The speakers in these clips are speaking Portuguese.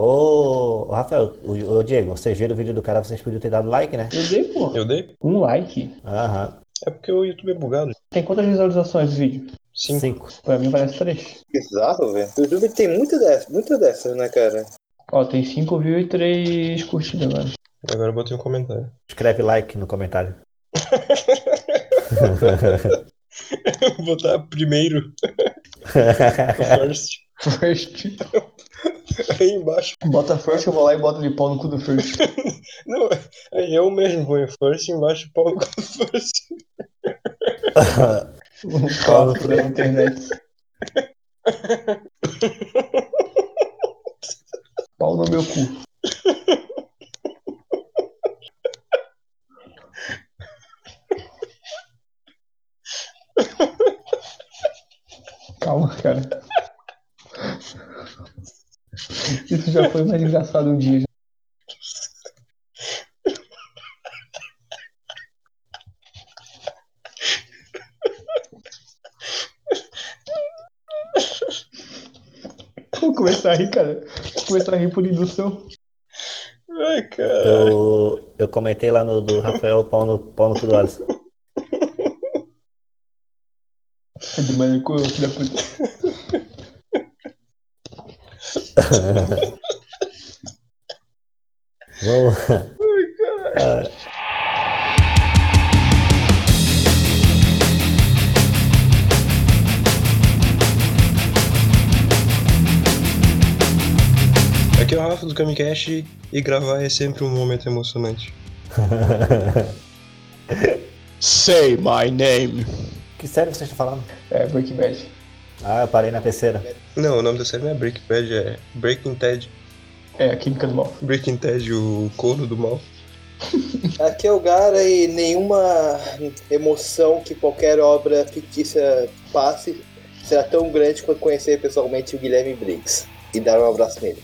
Ô, ô, Rafael, o, o Diego, vocês viram o vídeo do cara, vocês podiam ter dado like, né? Eu dei, pô. Eu dei? Um like. Aham. É porque o YouTube é bugado. Tem quantas visualizações esse vídeo? Sim. Cinco. Pra mim parece três. Bizarro, velho. O YouTube tem muita dessas, muita dessas, né, cara? Ó, tem 5 views e 3 curtidas agora. Agora eu botei um comentário. Escreve like no comentário. Vou botar primeiro. First. First. Aí embaixo. Bota first, eu vou lá e boto de pau no cu do first. Não, aí eu mesmo vou em first embaixo pau no first. Um papo da internet. Pau no meu cu. Calma, cara. Isso já foi mais engraçado um dia. Vou começar a rir, cara. Vou começar a rir por indução. Ai, cara. Eu, eu comentei lá no do Rafael pau no, pau no cu do Alisson. É de maluco, filho da puta. Vamos. Aqui é o Rafa do Kamicast e gravar é sempre um momento emocionante. Say my name. Que série você está falando? É, Breaking Bad. Ah, eu parei na terceira. Não, o nome da série não é Breaking Bad, é Breaking Ted. É, a Química do Mal. Breaking Ted, o corno do mal. Aqui é o Gara e nenhuma emoção que qualquer obra fictícia passe será tão grande quanto conhecer pessoalmente o Guilherme Briggs e dar um abraço nele.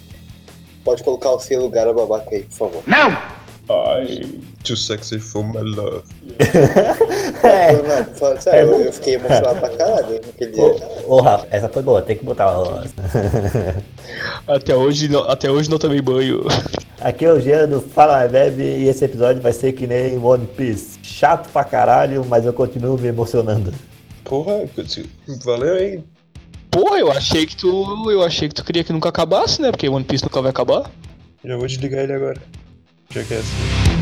Pode colocar o selo Gara Babaca aí, por favor. Ai. Too sexy for my love. É. Não, falando sério, eu, eu fiquei emocionado pra caralho naquele dia. Ô, ô, Rafa, essa foi boa, tem que botar. ó. Até hoje, não, até hoje não tomei banho. Aqui é o Jean do Fala Bebe e esse episódio vai ser que nem One Piece. Chato pra caralho, mas eu continuo me emocionando. Porra, valeu aí. Porra, eu achei que tu. Eu achei que tu queria que nunca acabasse, né? Porque One Piece nunca vai acabar. Já vou desligar ele agora. Assim.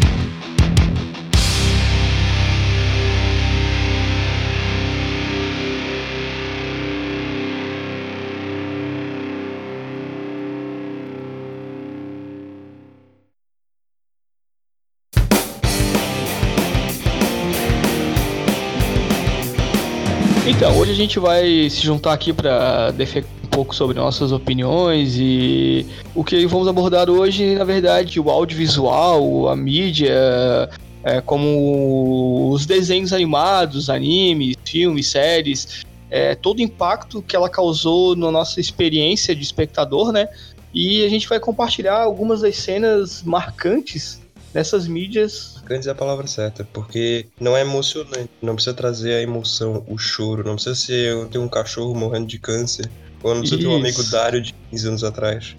Então, hoje a gente vai se juntar aqui para defender um pouco sobre nossas opiniões e o que vamos abordar hoje, na verdade, o audiovisual, a mídia, é, como os desenhos animados, animes, filmes, séries, é, todo o impacto que ela causou na nossa experiência de espectador, né? E a gente vai compartilhar algumas das cenas marcantes dessas mídias Marcantes é a palavra certa, porque não é emocionante. Não precisa trazer a emoção, o choro. Não precisa ser eu ter um cachorro morrendo de câncer. Ou não precisa ter um amigo Isso. Dário de 15 anos atrás.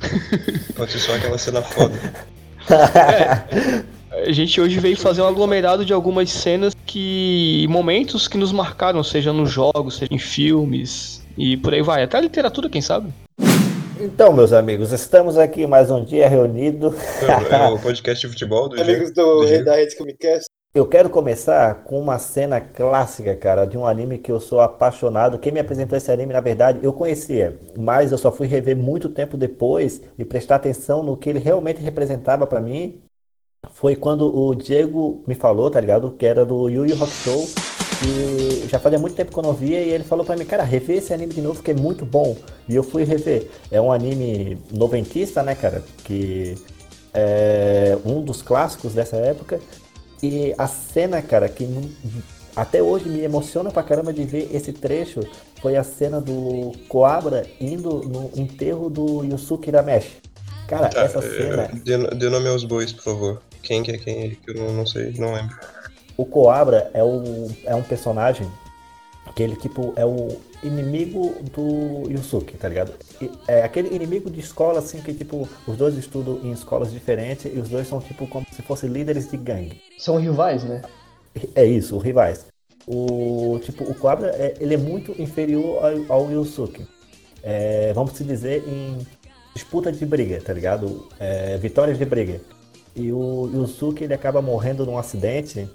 Pode ser só aquela cena foda. A gente hoje veio fazer um aglomerado de algumas cenas que. momentos que nos marcaram, seja nos jogos, seja em filmes e por aí vai. Até a literatura, quem sabe? Então, meus amigos, estamos aqui mais um dia reunido. É, é o podcast de futebol do Amigos do do da Rede Comicast, Eu quero começar com uma cena clássica, cara, de um anime que eu sou apaixonado. Quem me apresentou esse anime, na verdade, eu conhecia, mas eu só fui rever muito tempo depois e prestar atenção no que ele realmente representava pra mim. Foi quando o Diego me falou, tá ligado? Que era do Yu Yu Hakusho. E já fazia muito tempo que eu não via e ele falou pra mim, cara, rever esse anime de novo que é muito bom. E eu fui rever. É um anime noventista, né, cara? Que é um dos clássicos dessa época. E a cena, cara, que até hoje me emociona pra caramba de ver esse trecho foi a cena do Coabra indo no enterro do Yusuke Urameshi. Cara, Tá, essa é, cena, dê, dê nome aos bois, por favor. Quem que é quem? Que eu não, não sei, não lembro. o Coabra é, é um personagem que ele, tipo, é o inimigo do Yusuke, tá ligado? E é aquele inimigo de escola, assim, que, tipo, os dois estudam em escolas diferentes e os dois são, tipo, como se fossem líderes de gangue. São rivais, né? É isso, rivais. O, tipo, o Cobra, é, ele é muito inferior ao, ao Yusuke. É, vamos se dizer em disputa de briga, tá ligado? É, vitórias de briga. E o Yusuke, ele acaba morrendo num acidente,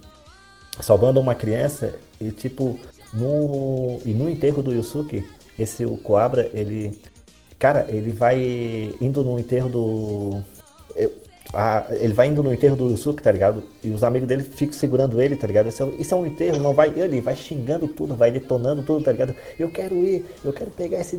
salvando uma criança e, tipo, no, e no enterro do Yusuke, esse o Coabra, ele. Cara, ele vai indo no enterro do. Eu, a, ele vai indo no enterro do Yusuke, tá ligado? E os amigos dele ficam segurando ele, tá ligado? Isso é, isso é um enterro, não vai. Ele vai xingando tudo, vai detonando tudo, tá ligado? Eu quero ir, eu quero pegar esse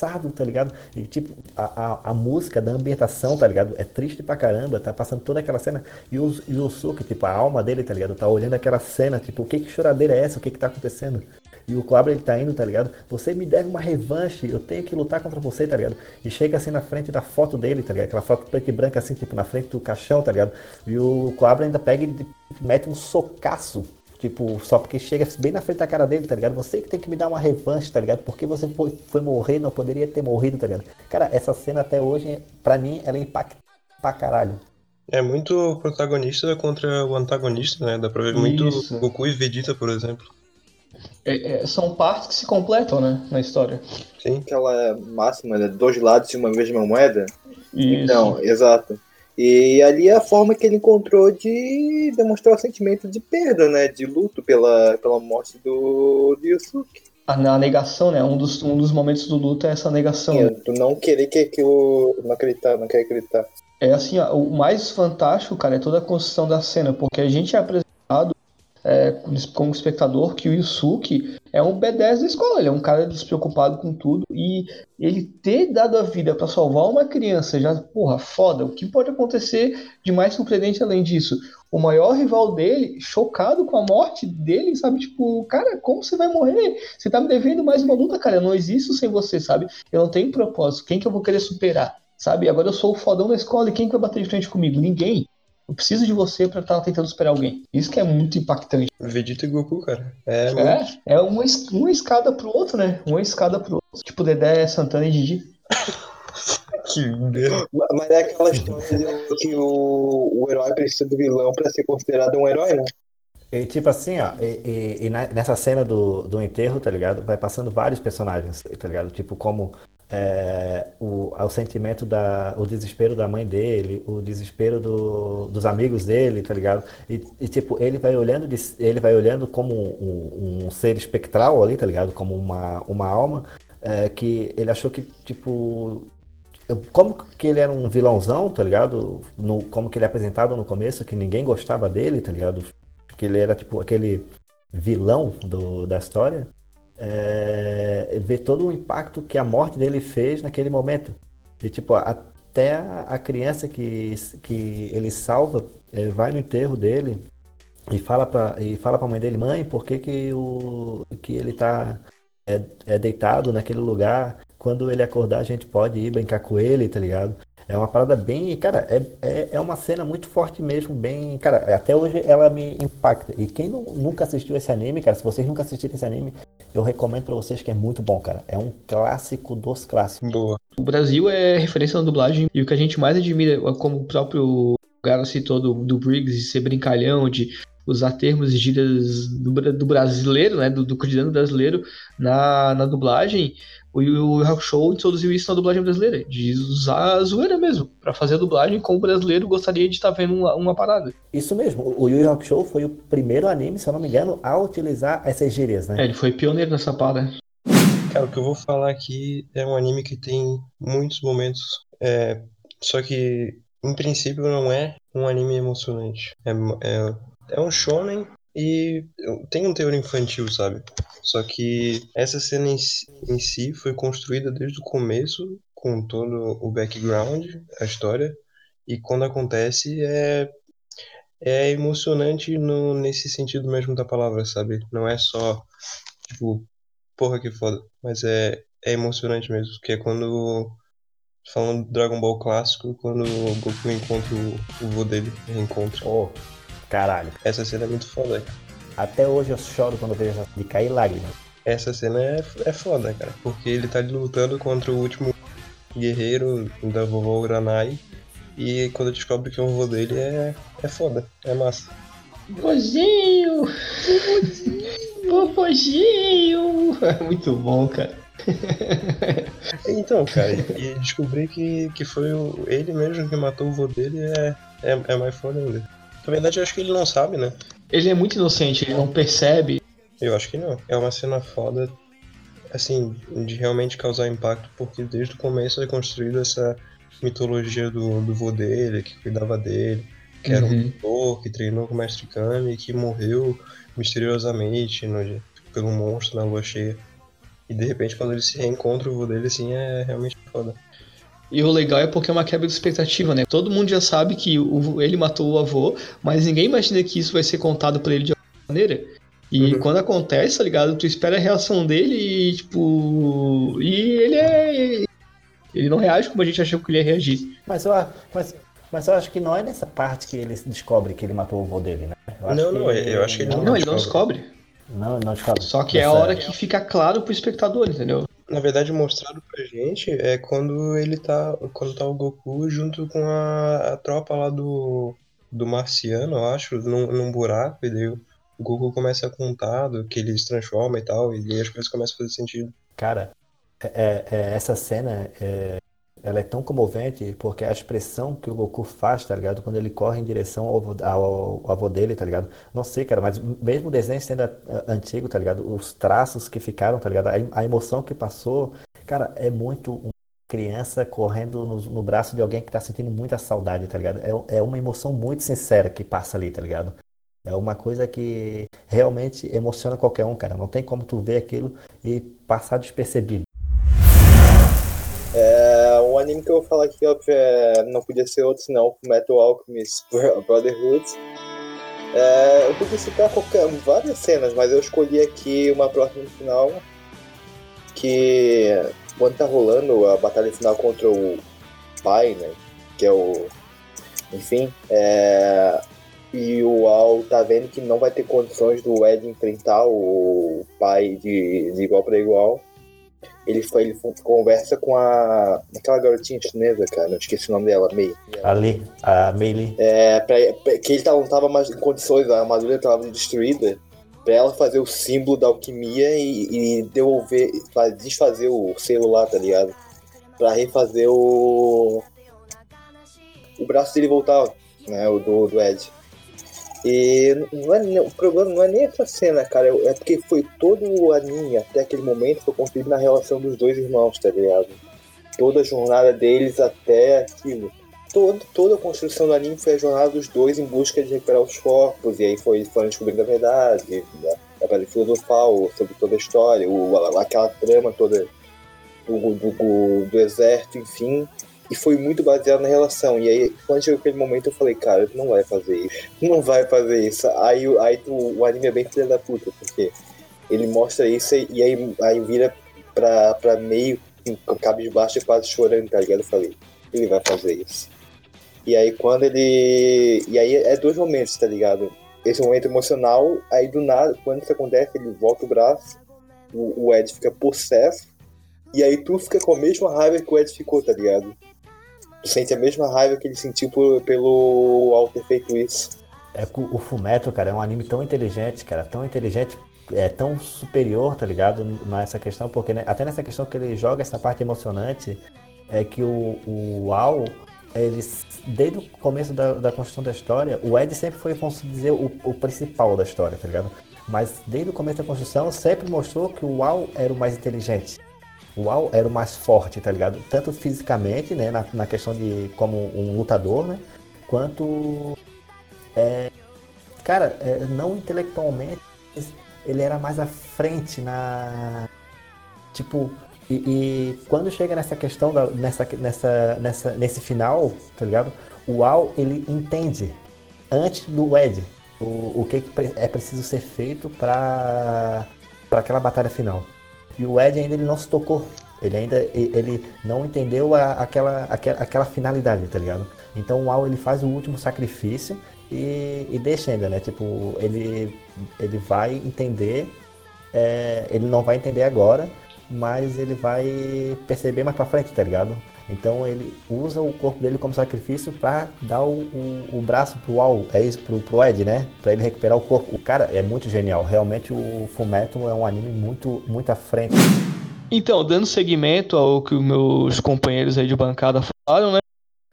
desgraçado, tá ligado? E tipo, a, a, a, música da ambientação, tá ligado? É triste pra caramba, tá passando toda aquela cena. E o Yusuke, tipo, a alma dele, tá ligado? Tá olhando aquela cena, tipo, o que que choradeira é essa? O que que tá acontecendo? E o Cobra ele tá indo, tá ligado? Você me deve uma revanche, eu tenho que lutar contra você, tá ligado? E chega assim na frente da foto dele, tá ligado? Aquela foto preta e branca assim, tipo, na frente do caixão, tá ligado? E o Cobra ainda pega e mete um socaço Tipo, só porque chega bem na frente da cara dele, tá ligado? Você que tem que me dar uma revanche, tá ligado? Porque você foi, foi morrer, não poderia ter morrido, tá ligado? Cara, essa cena até hoje, pra mim, ela impacta pra caralho. É muito protagonista contra o antagonista, né? Dá pra ver muito Isso. Goku e Vegeta, por exemplo. É, é, são partes que se completam, né, na história. Sim. Aquela máxima, né? Dois lados de uma mesma moeda. Isso. Então, exato. E ali é a forma que ele encontrou de demonstrar o sentimento de perda, né? De luto pela, pela morte do, do Yusuke. A, a negação, né? Um dos, um dos momentos do luto é essa negação. Sim, tu não querer que aquilo. Não acreditar, não querer acreditar. É assim, ó, o mais fantástico, cara, é toda a construção da cena, porque a gente é apresentado é, como espectador que o Yusuke é um B10 da escola, ele é um cara despreocupado com tudo e ele ter dado a vida para salvar uma criança já, porra, foda. O que pode acontecer de mais surpreendente além disso? O maior rival dele, chocado com a morte dele, sabe? Tipo, cara, como você vai morrer? Você tá me devendo mais uma luta, cara. Eu não existo sem você, sabe? Eu não tenho propósito. Quem que eu vou querer superar? Sabe? Agora eu sou o fodão da escola e quem que vai bater de frente comigo? Ninguém. Eu preciso de você para estar tá tentando superar alguém. Isso que é muito impactante. Vegeta e Goku, cara. É, é, é uma, uma escada pro outro, né? Uma escada pro outro. Tipo Dedé, Santana e Didi. que merda. Mas é aquela história que o, o herói precisa do vilão para ser considerado um herói, né? E, tipo assim, ó, e, e, e, nessa cena do, do enterro, tá ligado? Vai passando vários personagens, tá ligado? Tipo, como é, o, o sentimento da o desespero da mãe dele, o desespero do, dos amigos dele, tá ligado? E, e, tipo, ele vai olhando de, ele vai olhando como um, um, ser espectral ali, tá ligado? Como uma, uma alma é, que ele achou que tipo como que ele era um vilãozão, tá ligado? No, como que ele é apresentado no começo, que ninguém gostava dele, tá ligado? Que ele era tipo aquele vilão do, da história é, ver todo o impacto que a morte dele fez naquele momento. E, tipo, até a criança que, que ele salva é, vai no enterro dele e fala para e fala para mãe dele, mãe, por que, que, o, que ele tá é, é deitado naquele lugar? Quando ele acordar, a gente pode ir brincar com ele, tá ligado? É uma parada bem. Cara, é, é, é uma cena muito forte mesmo, bem. Cara, até hoje ela me impacta. E quem não, nunca assistiu esse anime, cara, se vocês nunca assistiram esse anime, eu recomendo pra vocês que é muito bom, cara. É um clássico dos clássicos. Boa. O Brasil é referência na dublagem e o que a gente mais admira, como o próprio Garo citou do, do Briggs, de ser brincalhão, de usar termos e gírias do, do brasileiro, né, do, do cotidiano brasileiro na, na dublagem, o Yu Yu Show introduziu isso na dublagem brasileira, de usar a zoeira mesmo, para fazer a dublagem como o brasileiro gostaria de estar tá vendo uma, uma, parada. Isso mesmo, o Yu Yu Show foi o primeiro anime, se eu não me engano, a utilizar essas gírias, né? É, ele foi pioneiro nessa parada. Cara, o que eu vou falar aqui é um anime que tem muitos momentos, é, só que em princípio não é um anime emocionante. É, é, é um shonen e tem um teor infantil, sabe? Só que essa cena em, em si foi construída desde o começo, com todo o background, a história, e quando acontece é é emocionante no, nesse sentido mesmo da palavra, sabe? Não é só, tipo, porra que foda, mas é, é emocionante mesmo, que é quando, falando do Dragon Ball clássico, quando o Goku encontra o, o vô dele, reencontra. Oh, caralho. Essa cena é muito foda. Até hoje eu choro quando vejo de cair lágrimas. essa cena é, é foda, cara. Porque ele tá lutando contra o último guerreiro da vovó Uranai. E quando descobre que é o vô dele é, é foda, é massa. Vozinho! Vovozinho! Muito bom, cara. Então, cara, e descobrir que, que foi o, ele mesmo que matou o vô dele é, é, é mais foda ainda. Na verdade, eu acho que ele não sabe, né? Ele é muito inocente, ele não percebe. Eu acho que não. É uma cena foda, assim, de realmente causar impacto, porque desde o começo é construído essa mitologia do, do vô dele, que cuidava dele, que era um Uhum. mentor, que treinou com o Mestre Kami, que morreu misteriosamente no, pelo monstro na lua cheia. E de repente, quando ele se reencontra o vô dele, assim, é realmente foda. E o legal é porque é uma quebra de expectativa, né? Todo mundo já sabe que o- ele matou o avô, mas ninguém imagina que isso vai ser contado pra ele de alguma maneira. E Uhum. quando acontece, tá ligado? Tu espera a reação dele e, tipo. E ele é. Ele não reage como a gente achou que ele ia reagir. Mas eu, mas, mas eu acho que não é nessa parte que ele descobre que ele matou o vô dele, né? Eu acho Não, não, eu acho que ele Não, ele não descobre. Não, não descobre. Só que é a hora que fica claro pro espectador, entendeu? Na verdade, mostrado pra gente é quando ele tá. Quando tá o Goku junto com a, a tropa lá do. Do Marciano, eu acho, num, num buraco, e daí o Goku começa a contar do que ele se transforma e tal, e as coisas começam a fazer sentido. Cara, é- é- essa cena é, ela é tão comovente porque a expressão que o Goku faz, tá ligado? Quando ele corre em direção ao, avô- ao- ao avô dele, tá ligado? Não sei, cara, mas mesmo o desenho sendo ah, antigo, tá ligado? Os traços que ficaram, tá ligado? A, a emoção que passou, cara, é muito uma criança correndo no, no braço de alguém que tá sentindo muita saudade, tá ligado? É, é uma emoção muito sincera que passa ali, tá ligado? É uma coisa que realmente emociona qualquer um, cara. Não tem como tu ver aquilo e passar despercebido. Anime que eu vou falar aqui, óbvio, é, não podia ser outro senão Metal Alchemist Brotherhood. É, eu podia citar qualquer, várias cenas, mas eu escolhi aqui uma próxima final que quando tá rolando a batalha final contra o pai, né, que é o enfim, é, e o Al tá vendo que não vai ter condições do Ed enfrentar o pai de, de igual para igual ele foi, ele conversa com a aquela garotinha chinesa, cara, eu esqueci o nome dela, Mei. Ali, a Meili. É, pra, pra- que ele não tava mais em condições, a armadura tava destruída, pra ela fazer o símbolo da alquimia e, e devolver, fa- desfazer o lá, tá ligado? Pra refazer o o braço dele voltar, né, o do, do Ed. E não é, o problema não é nem essa cena, cara, é porque foi todo o anime até aquele momento foi construído na relação dos dois irmãos, tá ligado? Toda a jornada deles até aquilo. Todo, toda a construção do anime foi a jornada dos dois em busca de recuperar os corpos, e aí foi, foram descobrindo a verdade, né? a verdade filosofal sobre toda a história, o, aquela trama toda do, do, do, do exército, enfim. E foi muito baseado na relação. E aí, quando chegou aquele momento, eu falei, cara, não vai fazer isso. Não vai fazer isso. Aí, aí tu- o anime é bem filha da puta, porque ele mostra isso e, aí, aí vira pra, pra meio com cabisbaixo e quase chorando, tá ligado? Eu falei, ele vai fazer isso. E aí quando ele. E aí é dois momentos, tá ligado? Esse momento emocional, aí do nada, quando isso acontece, ele volta o braço, o, o Ed fica possesso, e aí tu fica com a mesma raiva que o Ed ficou, tá ligado? Sente a mesma raiva que ele sentiu por, pelo Al ter feito isso. É o Fumetto, cara, é um anime tão inteligente, cara, tão inteligente, é tão superior, tá ligado? Nessa questão, porque né, até nessa questão que ele joga essa parte emocionante, é que o, o Al, eles, desde o começo da, da construção da história, o Ed sempre foi, vamos dizer, o, o principal da história, tá ligado? Mas desde o começo da construção, sempre mostrou que o Al era o mais inteligente. O Al era o mais forte, tá ligado? Tanto fisicamente, né, na, na questão de como um lutador, né? Quanto cara, é, não intelectualmente, ele era mais à frente na. Tipo, e, e quando chega nessa questão, da, nessa, nessa, nessa, nesse final, tá ligado? O Al, ele entende, antes do Ed, o, o que, pre- é preciso ser feito para aquela batalha final. E o Ed ainda ele não se tocou. Ele ainda ele não entendeu a- aquela, aquela, aquela finalidade, tá ligado? Então o Al ele faz o último sacrifício e, e deixa ainda, né? Tipo, ele, ele vai entender é, ele não vai entender agora, mas ele vai perceber mais pra frente, tá ligado? Então ele usa o corpo dele como sacrifício para dar o, o, o, braço pro Al, é isso, pro, pro Ed, né? Pra ele recuperar o corpo. O cara é muito genial. Realmente o Fullmetal é um anime muito, muito à frente. Então, dando seguimento ao que meus companheiros aí de bancada falaram, né?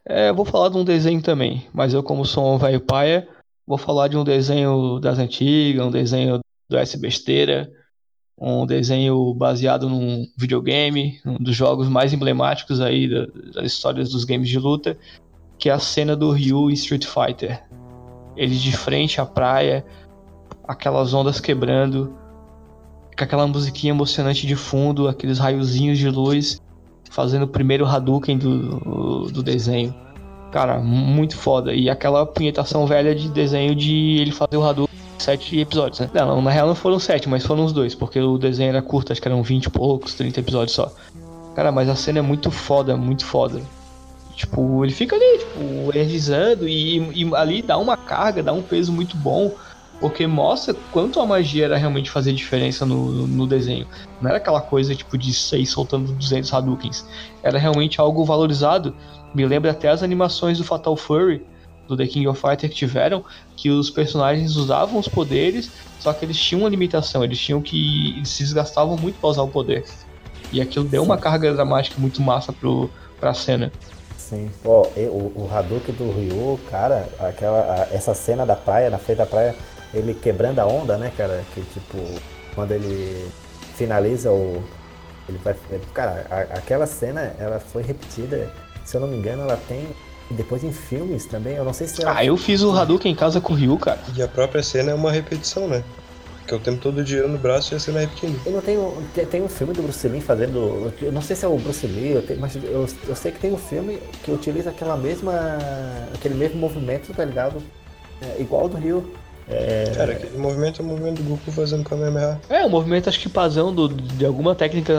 É, vou falar de um desenho também, mas eu como sou um velho paia, vou falar de um desenho das antigas, um desenho do S Besteira, um desenho baseado num videogame, um dos jogos mais emblemáticos aí das histórias dos games de luta, que é a cena do Ryu em Street Fighter. Ele de frente à praia, aquelas ondas quebrando, com aquela musiquinha emocionante de fundo, aqueles raiozinhos de luz, fazendo o primeiro Hadouken do, do desenho. Cara, muito foda. E aquela punhetação velha de desenho de ele fazer o Hadouken sete episódios, né? Não, na real não foram sete, mas foram os dois, porque o desenho era curto, acho que eram 20 e poucos, 30 episódios só. Cara, mas a cena é muito foda, muito foda. Tipo, ele fica ali, tipo, energizando e, e ali dá uma carga, dá um peso muito bom porque mostra quanto a magia era realmente fazer diferença no, no desenho. Não era aquela coisa tipo de seis soltando 200 Hadoukens. Era realmente algo valorizado. Me lembra até as animações do Fatal Fury, do The King of Fighters que tiveram, que os personagens usavam os poderes, só que eles tinham uma limitação, eles tinham que. Eles se desgastavam muito pra usar o poder. E aquilo deu uma carga dramática muito massa pro, pra cena. Sim, pô, o, o Hadouken do Ryu, cara, aquela, essa cena da praia, na frente da praia, ele quebrando a onda, né, cara? Que tipo, quando ele finaliza o. Ele vai. Cara, a, aquela cena ela foi repetida, se eu não me engano, ela tem. Depois em filmes também, eu não sei se ela... Ah, eu fiz o Hadouken em casa com o Ryu, cara. E a própria cena é uma repetição, né? Que é o tempo todo girando o braço e a cena repetindo. Eu não tenho. Tem, um filme do Bruce Lee fazendo. Eu não sei se é o Bruce Lee, eu tenho, mas eu, eu sei que tem um filme que utiliza aquela mesma. aquele mesmo movimento, tá ligado? É, igual ao do Rio. É... Cara, aquele movimento é o movimento do Goku fazendo Kamehameha. É, o movimento acho que pasão do, de alguma técnica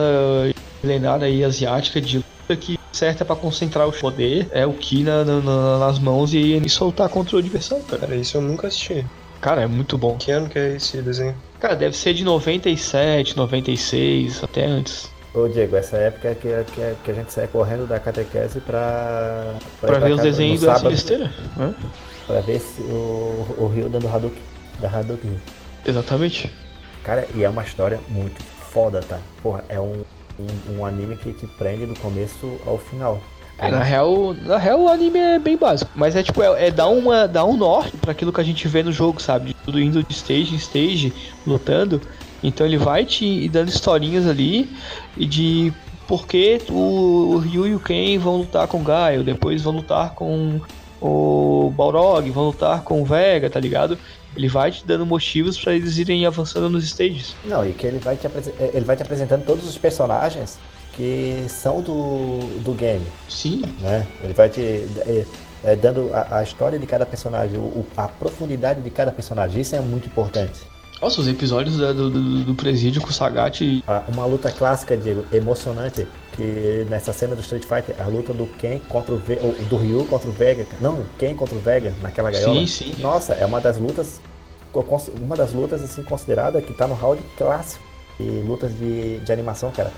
milenar aí asiática de luta que certa para concentrar o poder, é o Ki na, na, nas mãos e, e soltar contra o adversário, cara. Cara, isso eu nunca assisti. Cara, é muito bom. Que ano que é esse desenho? Cara, deve ser de 97, 96, até antes. Ô Diego, essa época é que, que, que a gente sai correndo da catequese pra. Pra, pra ver os desenhos da besteira. Né? Pra ver se o, o Rio dando Hadouken. Da Hadouken. Exatamente. Cara, e é uma história muito foda, tá? Porra, é um, um, um anime que te prende do começo ao final. É, na real, na real o anime é bem básico, mas é tipo, é, é dar, uma, dar um norte para aquilo que a gente vê no jogo, sabe? De tudo indo de stage em stage, lutando. Então ele vai te dando historinhas ali e de por que o, o Ryu e o Ken vão lutar com o Gaio, depois vão lutar com o Balrog, vão lutar com o Vega, tá ligado? Ele vai te dando motivos para eles irem avançando nos stages. Não, e que ele vai te, eh, ele vai te apresentando todos os personagens que são do, do game. Sim. Né? Ele vai te é, é, dando a, a, história de cada personagem, o, a profundidade de cada personagem. Isso é muito importante. Nossa, os episódios do, do, do presídio com o Sagat. Uma luta clássica, Diego, emocionante, que nessa cena do Street Fighter, a luta do Ken contra o, Ve do Ryu contra o Vega. Não, Ken contra o Vega naquela gaiola. Sim, sim. Nossa, é uma das lutas, uma das lutas assim considerada que tá no round clássico. E lutas de, de animação, cara.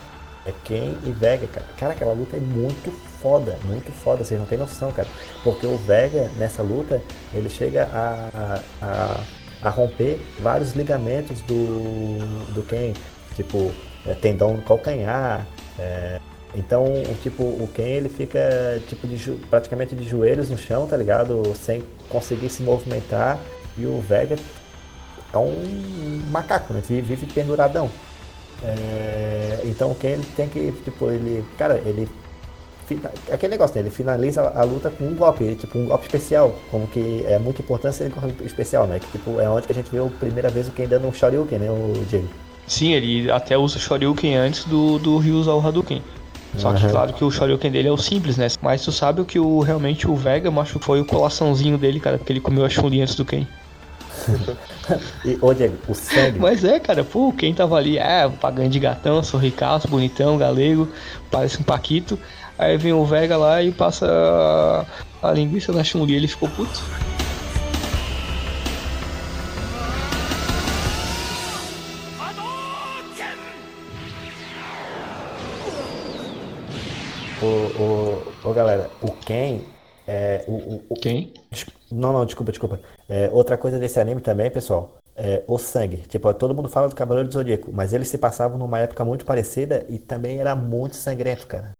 É Ken e Vega, cara. Cara, aquela luta é muito foda, muito foda, vocês não tem noção, cara. Porque o Vega, nessa luta, ele chega a, a a romper vários ligamentos do, do Ken, tipo é, tendão no calcanhar. É, então, tipo, o Ken ele fica tipo de, praticamente de joelhos no chão, tá ligado? Sem conseguir se movimentar. E o Vega é um macaco, né? Vive, vive penduradão. É, então o Ken ele tem que, tipo, ele, cara, ele aquele negócio, né? Ele finaliza a luta com um golpe, tipo um golpe especial, como que é muito importante ser um golpe especial, né? Que tipo, é onde que a gente vê a primeira vez o Ken dando um Shoryuken, né, o Diego? Sim, ele até usa o Shoryuken antes do, do Ryu usar o Hadouken. Só que uhum. claro que o Shoryuken dele é o simples, né? Mas tu sabe o que o, realmente o Vega machucou foi o colaçãozinho dele, cara, porque ele comeu a Chun-Li antes do Ken. e, ô Diego, o sangue. Mas é, cara, pô, quem tava ali, é, pagando de gatão, sorricaço, bonitão, galego, parece um Paquito. Aí vem o Vega lá e passa a, linguiça na chun ele ficou puto. Ô, o o galera, o Ken é. O, o, o... Ken? Não, não, desculpa, desculpa. É, outra coisa desse anime também, pessoal, é, o sangue. Tipo, todo mundo fala do Cavaleiro do Zodíaco, mas eles se passavam numa época muito parecida e também era muito sangrento, cara.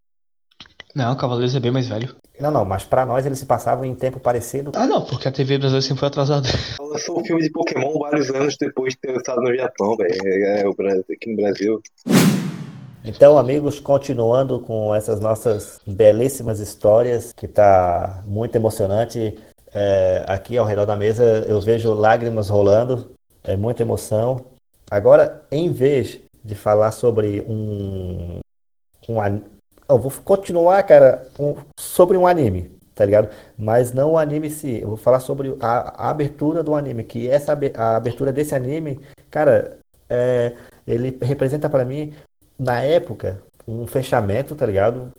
Não, Cavaleiros é bem mais velho. Não, não, mas pra nós eles se passavam em tempo parecido. Ah, não, porque a TV brasileira sempre foi atrasada. Lançou um filme de Pokémon vários anos depois de ter lançado no Japão, velho. É, Brasil- aqui no Brasil. Então, amigos, continuando com essas nossas belíssimas histórias, que tá muito emocionante. É, aqui ao redor da mesa eu vejo lágrimas rolando, é muita emoção. Agora, em vez de falar sobre um, um eu vou continuar, cara, um- sobre um anime, tá ligado? Mas não o anime em si. Eu vou falar sobre a, a abertura do anime, que essa a abertura desse anime, cara, é, ele representa pra mim na época, um fechamento, tá ligado?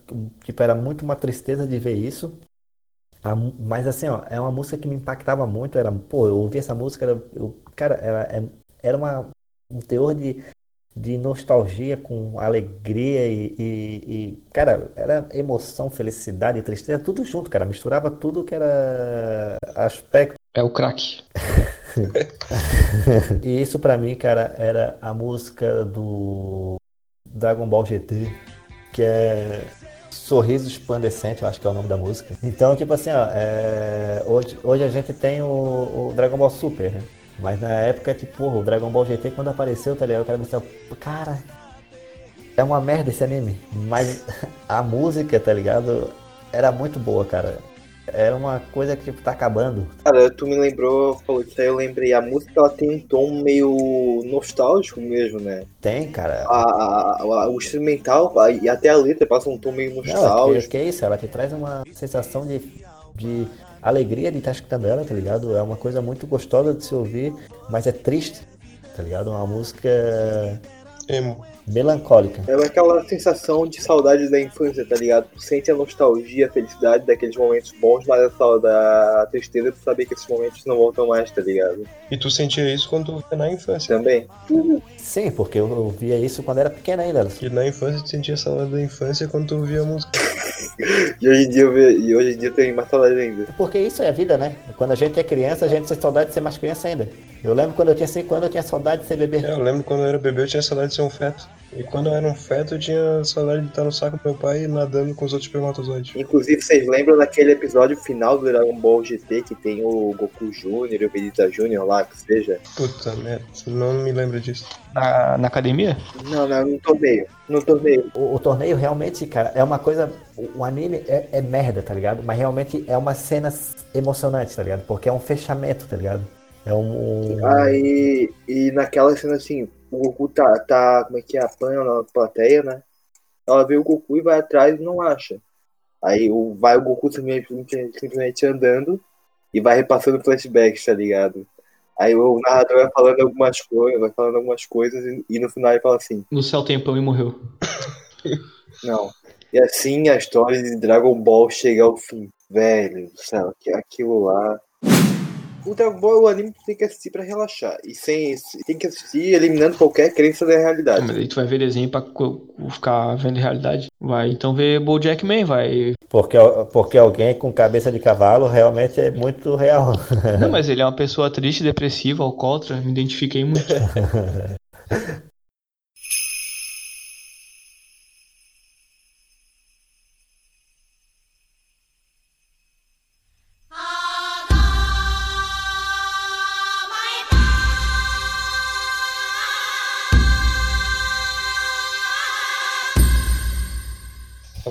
Tipo, era muito uma tristeza de ver isso. A mas assim, ó, é uma música que me impactava muito. Era, pô, eu ouvi essa música, era, eu- cara, era, é- era uma, um teor de, de nostalgia com alegria e, e- e, cara, era emoção, felicidade, tristeza, tudo junto, cara. Misturava tudo que era aspecto. É o craque. E isso pra mim, cara, era a música do Dragon Ball GT, que é Sorriso Esplandecente, eu acho que é o nome da música. Então, tipo assim, ó, é, hoje, hoje a gente tem o, o Dragon Ball Super, né? Mas na época, tipo, porra, o Dragon Ball GT, quando apareceu, tá ligado? O cara pensava, cara, é uma merda esse anime. Mas a música, tá ligado? Era muito boa, cara. Era uma coisa que tipo, tá acabando. Cara, tu me lembrou, falou isso aí, eu lembrei. A música ela tem um tom meio nostálgico mesmo, né? Tem, cara. A, a- a- o instrumental a- e até a letra passa um tom meio Não, que, nostálgico. que é isso, ela te traz uma sensação de, de alegria de estar escutando ela, tá ligado? É uma coisa muito gostosa de se ouvir, mas é triste, tá ligado? Uma música Emo. melancólica. É aquela sensação de saudade da infância, tá ligado? Tu sente a nostalgia, a felicidade daqueles momentos bons, mas a saudade, a tristeza de saber que esses momentos não voltam mais, tá ligado? E tu sentia isso quando tu na infância. Também. Sim, porque eu, eu via isso quando era pequena ainda. E na infância tu sentia saudade da infância quando tu ouvia a música. E hoje em dia, eu ve- e hoje em dia eu tenho mais saudade ainda. Porque isso é a vida, né? Quando a gente é criança, a gente tem saudade de ser mais criança ainda. Eu lembro quando eu tinha 5 anos, eu tinha saudade de ser bebê. É, eu lembro quando eu era bebê eu tinha saudade de ser um feto. E quando eu era um feto eu tinha saudade de estar no saco do meu pai nadando com os outros espermatozoides. Inclusive, vocês lembram daquele episódio final do Dragon Ball GT que tem o Goku Jr. e o Vegeta Jr. lá, que seja? Puta merda, não me lembro disso. Na, na academia? Não, não, no torneio. No torneio. O, o torneio realmente, cara, é uma coisa. O, o anime é, é merda, tá ligado? Mas realmente é uma cena emocionante, tá ligado? Porque é um fechamento, tá ligado? É um. um- Aí, e naquela cena assim, o Goku tá, tá como é que é, apanha na plateia, né? Ela vê o Goku e vai atrás e não acha. Aí o, vai o Goku simplesmente, simplesmente andando e vai repassando flashbacks, tá ligado? Aí o narrador vai falando algumas coisas, vai falando algumas coisas e, e no final ele fala assim, No céu tem pão e morreu. não. E assim a história de Dragon Ball chega ao fim. Velho do céu, aquilo lá. O Dragon Ball é o anime que tem que assistir pra relaxar. E sem isso, tem que assistir eliminando qualquer crença da realidade. mas aí tu vai ver desenho pra ficar vendo realidade. Vai então ver Bojack Man, vai. Porque, porque alguém com cabeça de cavalo realmente é muito real. Não, mas ele é uma pessoa triste, depressiva, alcoólatra, me identifiquei muito.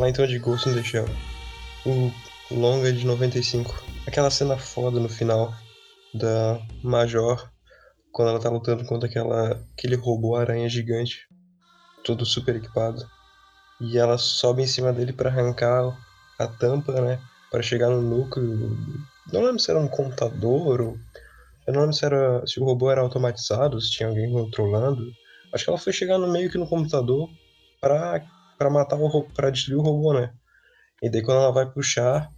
Falar então de Ghost in the Shell. O longa de 95. Aquela cena foda no final da Major, quando ela tá lutando contra aquela, aquele robô aranha gigante, todo super equipado. E ela sobe em cima dele pra arrancar a tampa, né? Pra chegar no núcleo. Não lembro se era um computador ou. Eu não lembro se, era, se o robô era automatizado, se tinha alguém controlando. Acho que ela foi chegar no meio que no computador pra para matar o robô, para destruir o robô, né? E daí quando ela vai puxar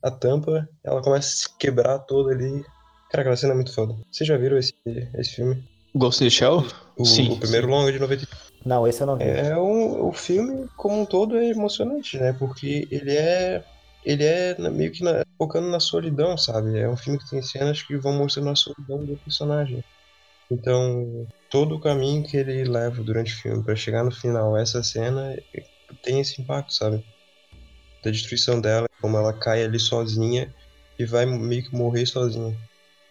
a tampa, ela começa a se quebrar toda ali. Cara, aquela cena é muito foda. Vocês já viram esse, esse filme? Ghost in the Shell? O, Sim, o primeiro longa de 90. Não, esse eu não vi. É um, o filme como um todo é emocionante, né? Porque ele é ele é meio que na- focando na solidão, sabe? É um filme que tem cenas que vão mostrando a solidão do personagem. Então, todo o caminho que ele leva durante o filme pra chegar no final, essa cena tem esse impacto, sabe? Da destruição dela, como ela cai ali sozinha e vai meio que morrer sozinha.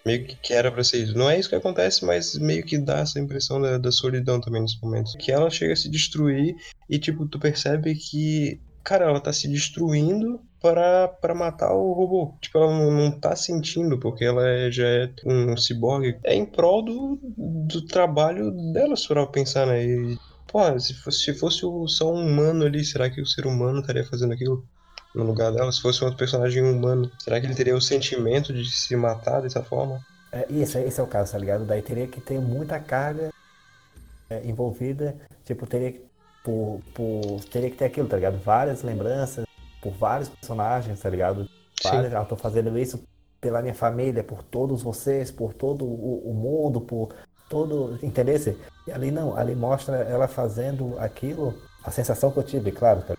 Meio que que era pra ser isso. Não é isso que acontece, mas meio que dá essa impressão da, da solidão também nesse momento. Que ela chega a se destruir e, tipo, tu percebe que, cara, ela tá se destruindo para, para matar o robô. Tipo, ela não, não tá sentindo, porque ela é- já é um ciborgue. É em prol do, do trabalho dela, se for pensar, né? E, pô, se fosse, se fosse só um humano ali, será que o ser humano estaria fazendo aquilo? No lugar dela, se fosse um outro personagem humano, será que ele teria o sentimento de se matar dessa forma? É, isso, esse é o caso, tá ligado? Daí teria que ter muita carga é, envolvida, tipo, teria que, por, por, teria que ter aquilo, tá ligado? Várias lembranças, por vários personagens, tá ligado? Várias, ah, tô fazendo isso pela minha família, por todos vocês, por todo o, o mundo, por todo, entendeu? E ali não, ali mostra ela fazendo aquilo, a sensação que eu tive, claro, tá?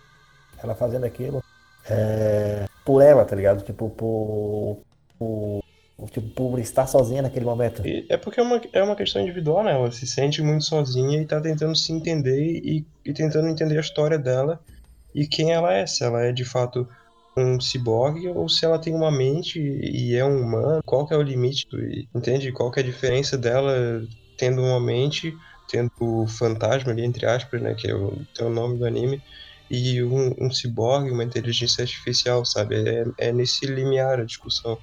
Ela fazendo aquilo é, por ela, tá ligado? Tipo, por, por, tipo, por estar sozinha naquele momento. E é porque é uma, é uma questão individual, né? Ela se sente muito sozinha e tá tentando se entender e, e tentando entender a história dela e quem ela é. Se ela é de fato um ciborgue ou se ela tem uma mente e é um humano. Qual que é o limite? Do, entende? Qual que é a diferença dela tendo uma mente, tendo o fantasma ali, entre aspas, né? Que é o, é o nome do anime. E um, um ciborgue, uma inteligência artificial, sabe? É, é nesse limiar a discussão.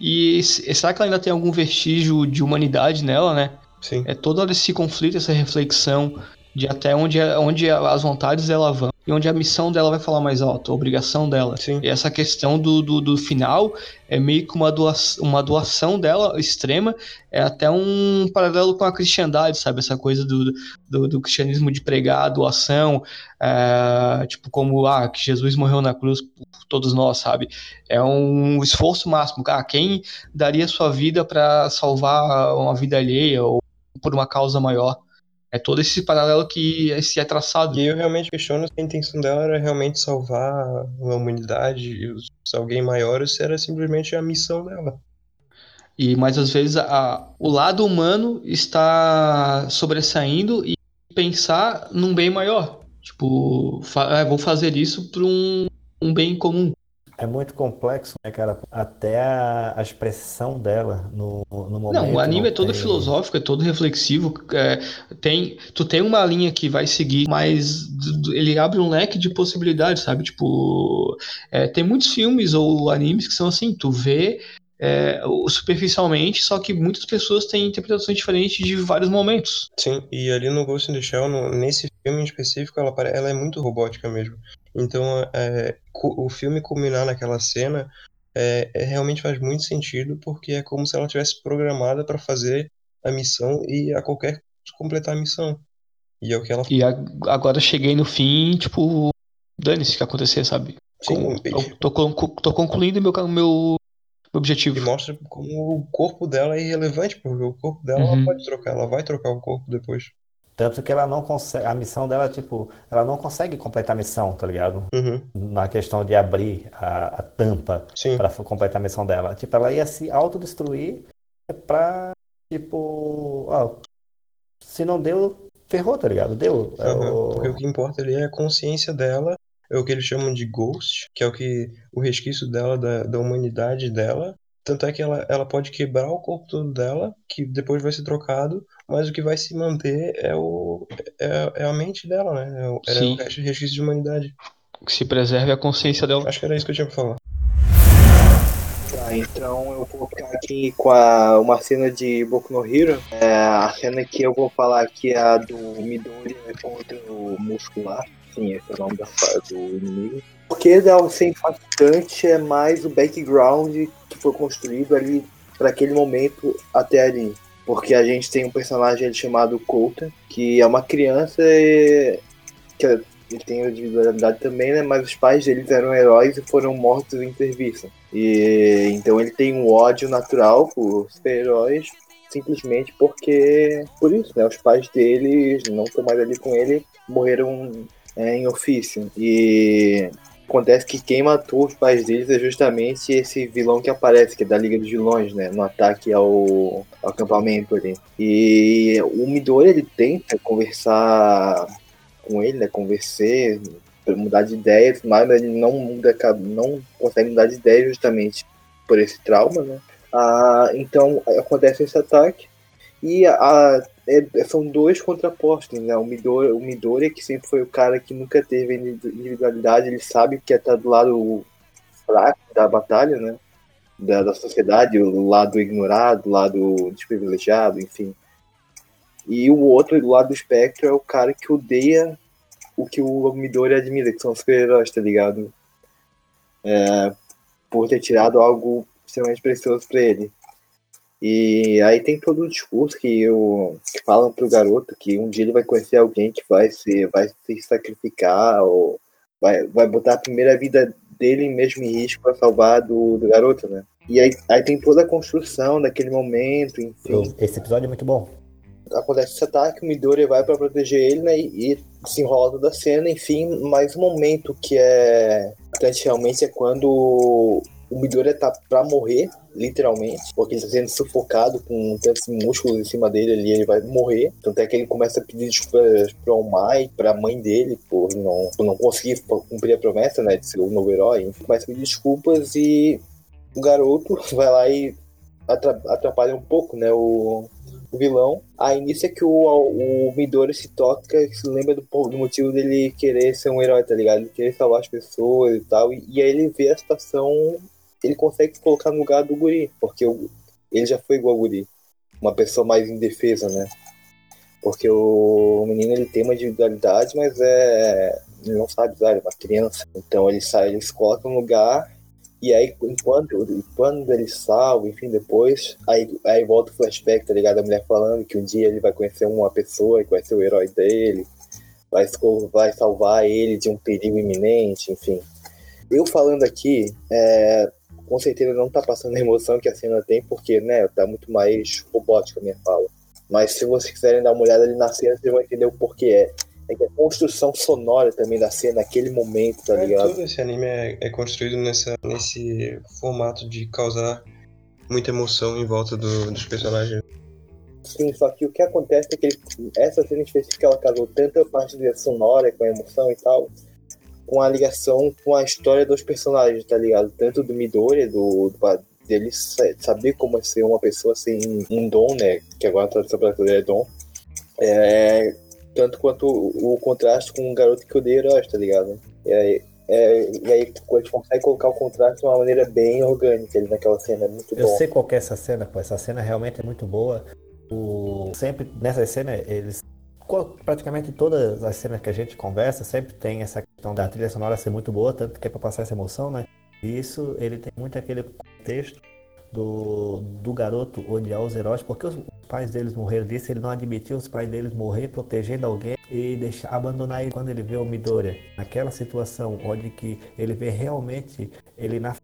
E será que ela ainda tem algum vestígio de humanidade nela, né? Sim. É todo esse conflito, essa reflexão de até onde, onde as vontades dela vão e onde a missão dela vai falar mais alto, a obrigação dela. Sim. E essa questão do, do, do final é meio que uma doação, uma doação dela extrema, é até um paralelo com a cristandade, sabe? Essa coisa do, do, do cristianismo de pregar a doação, é, tipo, como ah, que Jesus morreu na cruz por todos nós, sabe? É um esforço máximo. Ah, quem daria sua vida para salvar uma vida alheia ou por uma causa maior? É todo esse paralelo que se é traçado. E eu realmente questiono se a intenção dela era realmente salvar a humanidade e os, alguém maior, ou se era simplesmente a missão dela. E mais às vezes a, o lado humano está sobressaindo e pensar num bem maior. Tipo, fa- ah, vou fazer isso para um, um bem comum. É muito complexo, né, cara? Até a, a expressão dela no, no momento. Não, o anime é todo tem- filosófico, é todo reflexivo. é, tem, tu tem uma linha que vai seguir, mas ele abre um leque de possibilidades, sabe? Tipo, é, tem muitos filmes ou animes que são assim, tu vê é, o- superficialmente, só que muitas pessoas têm interpretações diferentes de vários momentos. Sim, e ali no Ghost in the Shell, no- nesse filme em específico, ela, ela é muito robótica mesmo. Então, é, o filme culminar naquela cena é, é- realmente faz muito sentido, porque é como se ela tivesse programada para fazer a missão e a qualquer completar a missão. E é o que ela E agora cheguei no fim, tipo, dane-se o que acontecer, sabe? Sim, eu tô, tô concluindo meu, meu, objetivo. E mostra como o corpo dela é irrelevante, porque o corpo dela ela Uhum. pode trocar, ela vai trocar o corpo depois. Tanto que ela não consegue. A missão dela, tipo, ela não consegue completar a missão, tá ligado? Uhum, Na questão de abrir a, a tampa sim. para completar a missão dela. Tipo, ela ia se autodestruir pra, tipo, ó, se não deu, ferrou, tá ligado? Deu. É o- Porque o que importa ali é a consciência dela, é o que eles chamam de ghost, que é o que o resquício dela, da, da humanidade dela. Tanto é que ela, ela pode quebrar o corpo todo dela, que depois vai ser trocado, mas o que vai se manter é, o, é, é a mente dela, né? É o, é Sim. o resquício de humanidade. Que se preserve a consciência dela. Acho que era isso que eu tinha pra falar. Tá, então eu vou ficar aqui com a, uma cena de Boku no Hero. É, a cena que eu vou falar aqui é a do Midori contra o Muscular. Sim, esse é o nome da do inimigo. O que dá um ser impactante é mais o background que foi construído ali para aquele momento até ali. Porque a gente tem um personagem chamado Kouta, que é uma criança e- que ele tem individualidade também, né? Mas os pais deles eram heróis e foram mortos em serviço. E então ele tem um ódio natural por super-heróis simplesmente porque. Por isso, né? Os pais deles não estão mais ali com ele, morreram é, em ofício. E acontece que quem matou os pais deles é justamente esse vilão que aparece, que é da Liga dos Vilões, né? No ataque ao, ao acampamento ali. E o Midori, ele tenta conversar com ele, né? Conversar, mudar de ideia, mas ele não muda, não consegue mudar de ideia justamente por esse trauma, né? Ah, então acontece esse ataque e a, é, são dois contrapostos, né? O Midori, o Midori, que sempre foi o cara que nunca teve individualidade, ele sabe que é estar do lado fraco da batalha, né? Da, da sociedade, o lado ignorado, o lado desprivilegiado, enfim. E o outro, do lado do espectro, é o cara que odeia o que o Midori admira, que são super-heróis, tá ligado? É, por ter tirado algo extremamente precioso para ele. E aí tem todo o discurso que, eu, que falam pro garoto que um dia ele vai conhecer alguém que vai se, vai se sacrificar ou vai, vai botar a primeira vida dele mesmo em risco para salvar do, do garoto, né? E aí, aí tem toda a construção daquele momento, enfim. Esse episódio é muito bom acontece esse ataque, o Midori vai para proteger ele, né? E, e se enrola toda a cena, enfim. Mas o momento que é importante realmente é quando o Midori tá pra morrer, literalmente, porque ele tá sendo sufocado com tantos músculos em cima dele ali, ele vai morrer. Tanto é que ele começa a pedir desculpas pro Almai, pra mãe dele, por não, por não conseguir cumprir a promessa, né, de ser o novo herói. Enfim, começa a pedir desculpas e o garoto vai lá e atrapalha um pouco, né, o, o vilão. Aí nisso é que o, o Midori se toca, se lembra do, do, motivo dele querer ser um herói, tá ligado? Ele querer salvar as pessoas e tal. E, e aí ele vê a situação, ele consegue se colocar no lugar do guri, porque o, ele já foi igual ao guri. Uma pessoa mais indefesa, né? Porque o menino ele tem uma individualidade, mas é. Ele não sabe usar, é uma criança. Então ele sai, ele se coloca no lugar e aí, enquanto, quando ele salva, enfim, depois, aí, aí volta o flashback, tá ligado? A mulher falando que um dia ele vai conhecer uma pessoa que vai ser o herói dele, vai, vai salvar ele de um perigo iminente, enfim. Eu falando aqui, é, com certeza não tá passando a emoção que a cena tem, porque, né, tá muito mais robótica a minha fala. Mas se vocês quiserem dar uma olhada ali na cena, vocês vão entender o porquê é é que a construção sonora também da cena, naquele momento, tá é, ligado? Todo esse anime é, é, construído nessa, nesse formato de causar muita emoção em volta do, dos personagens. Sim, só que o que acontece é que ele, essa cena específica ela casou tanto a parte da sonora com a emoção e tal, com a ligação com a história dos personagens, tá ligado? Tanto do Midori, do, do dele saber como é ser uma pessoa sem um dom, né? Que agora a tradução brasileira é dom. É, tanto quanto o, o contraste com um garoto que odeia heróis, tá ligado? E aí, é, e aí a gente consegue colocar o contraste de uma maneira bem orgânica ali naquela cena, é muito bom. Eu sei qual é essa cena, pô, essa cena realmente é muito boa. O, sempre nessa cena, eles praticamente todas as cenas que a gente conversa sempre tem essa questão da trilha sonora ser muito boa, tanto que é para passar essa emoção, né? E isso ele tem muito aquele contexto do, do garoto odiar os heróis, porque os pais deles morreram disso, ele não admitiu os pais deles morrer protegendo alguém e deixar abandonar ele quando ele vê o Midoriya. Naquela situação onde que ele vê realmente ele na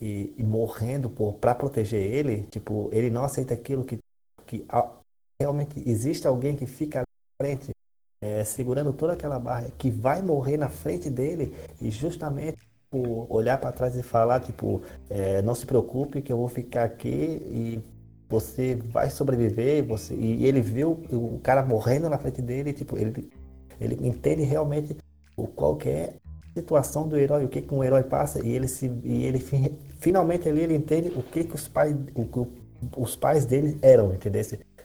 e, e morrendo para proteger ele, tipo, ele não aceita aquilo que, que realmente existe alguém que fica à frente é, segurando toda aquela barra que vai morrer na frente dele e justamente tipo, olhar para trás e falar, tipo, é, não se preocupe que eu vou ficar aqui e você vai sobreviver, você e ele viu o cara morrendo na frente dele, tipo, ele ele entende realmente o qual é a situação do herói, o que, que um herói passa e ele se e ele finalmente ali ele entende o que que os pais o os pais dele eram, entendeu?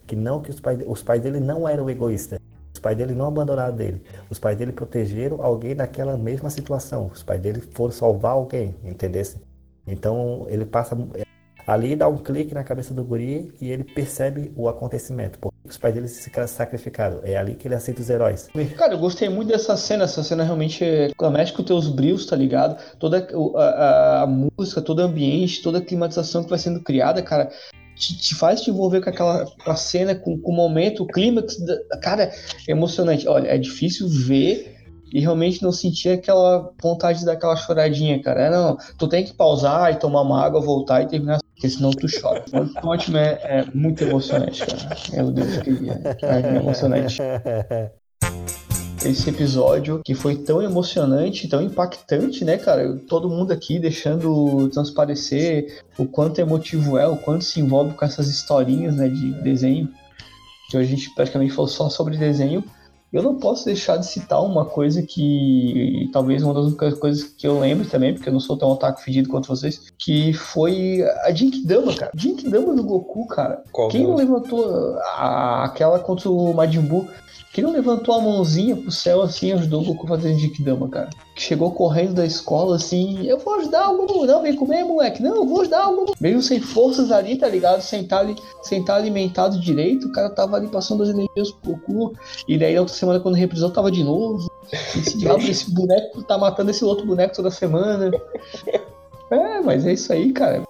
Que não que os pais os pais dele não eram egoístas pais dele não abandonaram dele. Os pais dele protegeram alguém naquela mesma situação. Os pais dele foram salvar alguém, entendesse? Então ele passa ali dá um clique na cabeça do guri e ele percebe o acontecimento. Porque os pais dele se sacrificaram. É ali que ele aceita os heróis. Cara, eu gostei muito dessa cena. Essa cena realmente é... mexe com teus brios, tá ligado? Toda a, a, a música, todo o ambiente, toda a climatização que vai sendo criada, cara te, te, faz te envolver com aquela com a cena, com, com o momento, o clímax. Cara, é emocionante. Olha, é difícil ver e realmente não sentia aquela vontade de dar aquela choradinha, cara. É, não, tu tem que pausar e tomar uma água, voltar e terminar, porque senão tu chora. O ótimo é, é muito emocionante, cara. Meu Deus, que é, é emocionante esse episódio que foi tão emocionante, tão impactante, né, cara? Todo mundo aqui deixando transparecer o quanto emotivo é, o quanto se envolve com essas historinhas, né, de desenho. Que hoje a gente praticamente falou só sobre desenho. Eu não posso deixar de citar uma coisa que talvez uma das únicas coisas que eu lembro também, porque eu não sou tão otaku fedido quanto vocês, que foi a Jinkidama, cara. Jinkidama do Goku, cara. Qual Quem não levantou a- aquela contra o Majin Buu? Quem não levantou a mãozinha pro céu assim ajudou o Goku a fazer Jinkidama, cara? Que chegou correndo da escola assim, eu vou ajudar o Goku, não, vem comer, moleque, não, eu vou ajudar o Goku. Mesmo sem forças ali, tá ligado? Sem estar ali, sem estar alimentado direito, o cara tava ali passando as energias pro Goku. E daí, na outra semana, quando reprisou, tava de novo. Esse diabo desse boneco tá matando esse outro boneco toda semana. É, mas é isso aí, cara.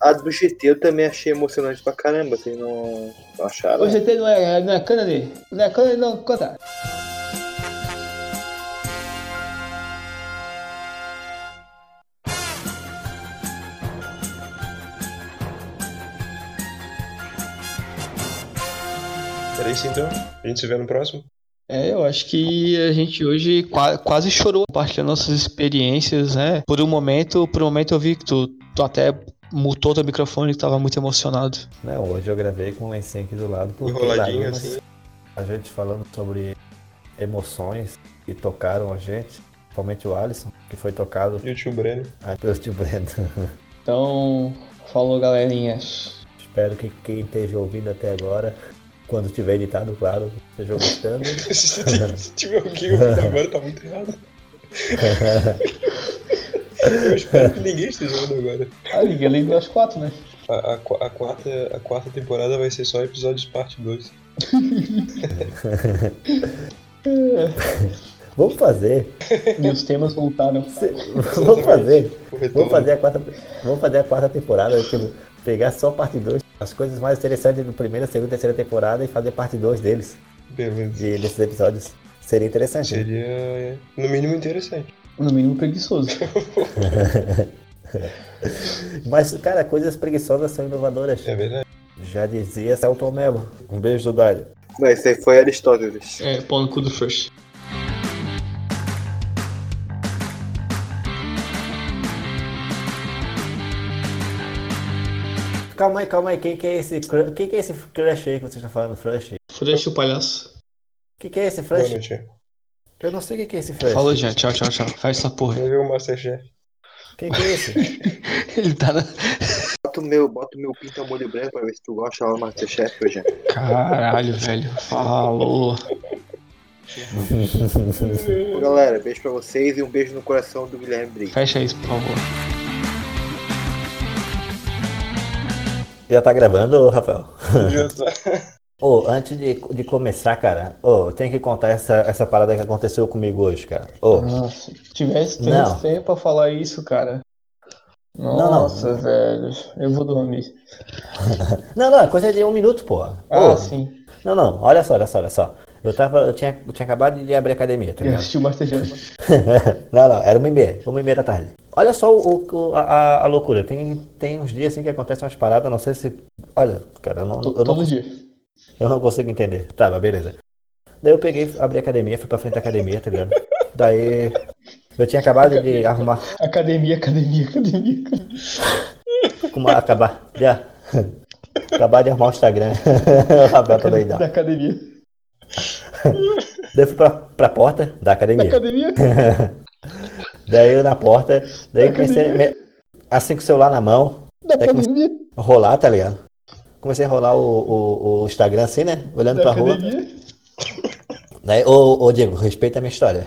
A do GT eu também achei emocionante pra caramba, vocês não, não acharam? O GT não é, não é Kennedy. Não é Kennedy, não, conta. Era isso então? A gente se vê no próximo? É, eu acho que a gente hoje qua- quase chorou compartilhando nossas experiências, né? Por um momento, por um momento eu vi que tu, tu até mutou teu microfone que tava muito emocionado. Não, hoje eu gravei com o lencinho aqui do lado. porque Enroladinho assim. A gente falando sobre emoções que tocaram a gente, principalmente o Alisson, que foi tocado E o tio Breno. ah, pelo tio Breno. Então, falou galerinha. Espero que quem esteja ouvindo até agora, quando tiver editado, claro, esteja gostando. Se tiver alguém ouvindo agora, tá muito errado. Eu espero que ninguém esteja ouvindo agora. Ah, liguei ali às quatro, né? A, a, a quarta, a quarta temporada vai ser só episódios parte 2. Vamos fazer. Os temas voltaram. Vamos fazer. Vamos fazer a quarta, vamos fazer a quarta temporada, tipo, pegar só parte 2, as coisas mais interessantes do primeira, segunda e terceira temporada e fazer parte 2 deles, Beleza. de, desses episódios. Seria interessante. né? Seria, é, no mínimo, interessante. No mínimo preguiçoso. Mas, cara, coisas preguiçosas são inovadoras. É verdade. Já dizia Celton Mello. Um beijo do Dário. Não, esse aí foi Aristóteles. É, pau no cu do First. Calma aí, calma aí. Quem que é esse, quem que é esse crush aí que você está falando, Frush? First o palhaço. O que, que é esse noite. Eu não sei o que, que é esse Frush. Falou já, tchau, tchau, tchau. Faz essa porra. Vai ver o Masterchef. Quem que é esse? Ele tá na. Bota o meu, bota o meu pinta molho branco pra ver se tu gosta lá no Masterchef hoje. Caralho, velho. Falou. Bom, galera, beijo pra vocês e um beijo no coração do Guilherme Briggs. Fecha isso, por favor. Já tá gravando, Rafael? Já tá. Ô, antes de, de começar, cara, ô, tem que contar essa, essa parada que aconteceu comigo hoje, cara. Ô, Nossa, se tivesse Não. tanto tempo pra falar isso, cara. não. Nossa, velho. Eu vou dormir. não, não, é coisa de um minuto, porra. Ah, sim. Não, não, olha só, olha só, olha só. Eu tava, eu tinha, eu tinha acabado de abrir a academia, tá Eu ligado? assisti o Masterchef. não, não, era uma e meia, uma e meia da tarde. Olha só o, o- a, a- loucura. Tem, tem uns dias assim que acontecem umas paradas, não sei se. Olha, cara, eu não, eu não, dia. eu não consigo entender. Tá, mas beleza. Daí eu peguei, abri a academia, fui pra frente da academia, tá ligado? Daí eu tinha acabado de arrumar. Academia, academia, academia. Como acabar. Já. Acabar de arrumar o Instagram. o Rafael tá doidão. Da academia. Daí eu fui pra, pra porta da Da academia. academia. Daí eu na porta, daí eu comecei me- assim com o celular na mão, Da academia. rolar, tá ligado? Comecei a rolar o, o, o Instagram assim, né? Olhando Da pra rua. academia. Daí, ô, ô Diego, respeita a minha história.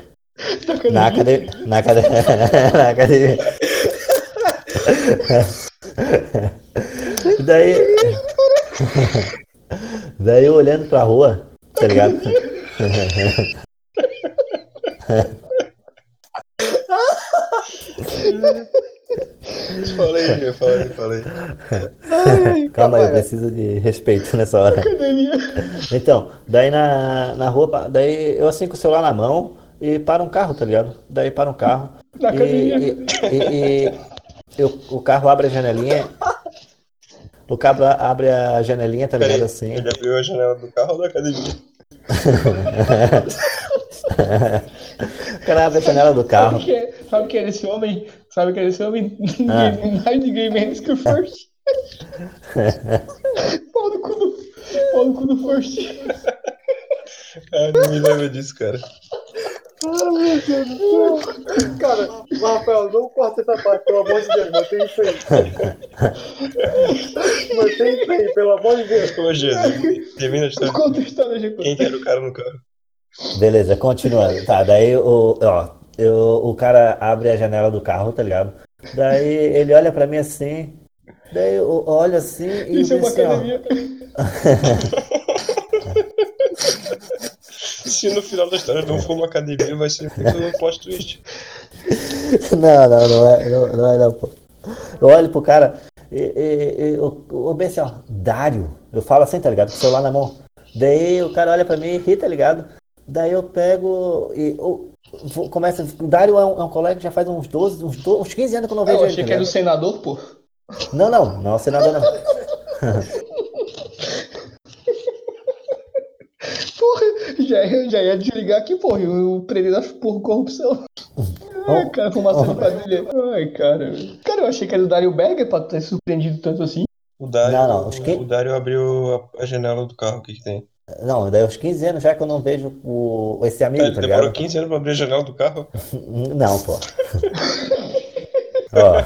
Da Na academia. academia. Na academia. na academia. Daí. Daí eu olhando pra rua, tá ligado? Meu, aí, fala aí. Calma aí, eu preciso de respeito nessa hora. Então, daí na, na rua, daí eu assim com o celular na mão, e para um carro, tá ligado? Daí para um carro. Na e, academia. e, e- e eu- o carro abre a janelinha. O carro abre a janelinha, tá ligado? Peraí, Assim. ele abriu a janela do carro ou da academia? O cara abre a janela do Sabe carro. que, é- sabe que era esse homem? Sabe que era esse homem? Ah. Ninguém, mais ninguém menos que o First. Pau no cu do, pau no cu do First. Ah, não me lembro disso, cara. Cara, Rafael, não corta essa parte, pelo amor de Deus, mantém isso aí. mantém isso aí, pelo amor de Deus. Ô, Jesus, termina a história. Conta a história, gente. Quem que era o cara no carro? Beleza, continuando. Tá, daí o, ó, eu, o cara abre a janela do carro, tá ligado? Daí ele olha pra mim assim. Daí eu olho assim e Isso é uma assim, ó. Se no final da história não for uma academia, vai ser um plot twist. Não, não, não é, não, não é não, pô. Eu olho pro cara e, e, e eu, eu bem assim, ó, Dário. Eu falo assim, tá ligado? Com o celular na mão. Daí o cara olha pra mim e ri, tá ligado? Daí eu pego e eu, vou- começa. O Dário é um, é um colega que já faz uns 12, uns, 12, uns 15 anos que eu não vejo Eu ele. achei tá que era o senador, pô. Não, não, não é o senador não. Porra, já ia, já ia desligar aqui, porra. O prender por corrupção. Ai, cara, fumaça de quadrilha. Ai, cara. Cara, eu achei que era o Dario Berger pra ter surpreendido tanto assim. O Dário, Não, não, os que- o Dário abriu a, janela do carro, o que que tem? Não, daí uns 15 anos já que eu não vejo o, esse amigo, Ele tá demorou ligado? 15 anos pra abrir a janela do carro? Não, pô. Ó,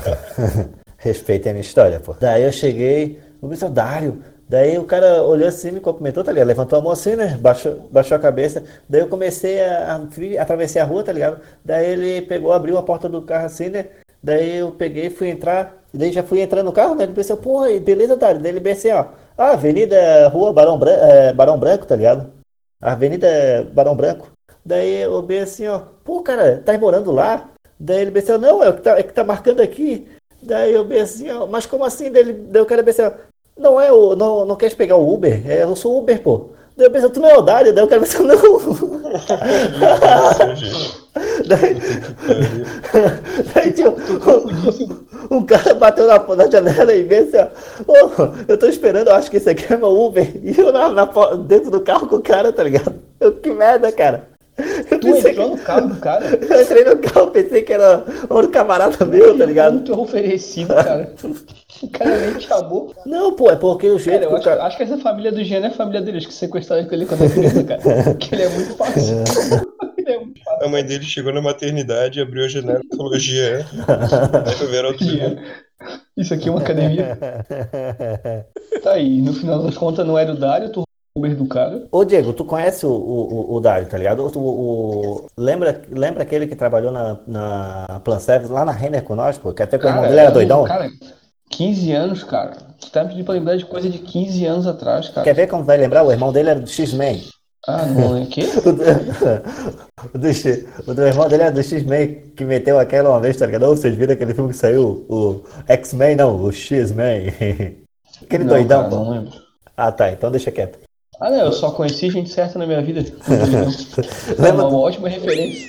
respeita a minha história, pô. Daí eu cheguei, o meu Dário. Daí o cara olhou assim, me cumprimentou, tá ligado? Levantou a mão assim, né? Baixou, baixou a cabeça. Daí eu comecei a, a atravessei a rua, tá ligado? Daí ele pegou, abriu a porta do carro assim, né? Daí eu peguei, fui entrar. Daí já fui entrando no carro, né? Ele pensou, porra, beleza, Dário. Daí ele pensei, ó. Ah, Avenida Rua Barão, Bran- eh, Barão Branco, tá ligado? Avenida Barão Branco. Daí eu bem assim, ó, pô, cara, tá morando lá? Daí ele pensou, não, é o que tá, é que tá marcando aqui. Daí eu bem assim, ó, mas como assim? Daí, ele, daí o cara bem assim, ó, não é o, não, não queres pegar o Uber? É, eu sou Uber, pô. Daí eu pensei, tu não é o Dário? Daí o cara pensou, não. daí, daí tinha um, um cara bateu na, na janela e veio assim, ó, "Ô, eu tô esperando, eu acho que esse aqui é meu Uber. E eu na, na dentro do carro com o cara, tá ligado? Eu, que merda, cara. Eu Tu entrou no carro do cara? que, eu entrei no carro, pensei que era um camarada meu, tá ligado? Muito oferecido, cara. O cara nem te chamou. Não, pô, é porque o jeito Cara, eu acho, cara... acho que essa família do Jean é a família deles que sequestraram ele quando era criança, cara. Porque ele é muito fácil. ele é muito fácil. A mãe dele chegou na maternidade, abriu a janela e falou, Jean. Aí foi ver outro Jean. Isso aqui é uma academia. Tá aí, no final das contas não era o Dário, tu Uber do cara. Ô Diego, tu conhece o, o, o Dário, tá ligado? O, o- lembra, lembra aquele que trabalhou na, na Plan Service lá na Renner com nós, pô? Que até que o irmão dele era doidão? Cara, 15 anos, cara. Tu tá me pedindo pra lembrar de coisa de 15 anos atrás, cara. Quer ver como vai lembrar? O irmão dele era do X-Men. Ah, não é o quê? O do, o do irmão dele era do X-Men que meteu aquela uma vez, tá ligado? Ou vocês viram aquele filme que saiu? O X-Men, não, o X-Men. Aquele Não, doidão, cara, não lembro. Ah, tá, então deixa quieto. Ah, não, eu só conheci gente certa na minha vida. Lembra, uma ótima referência.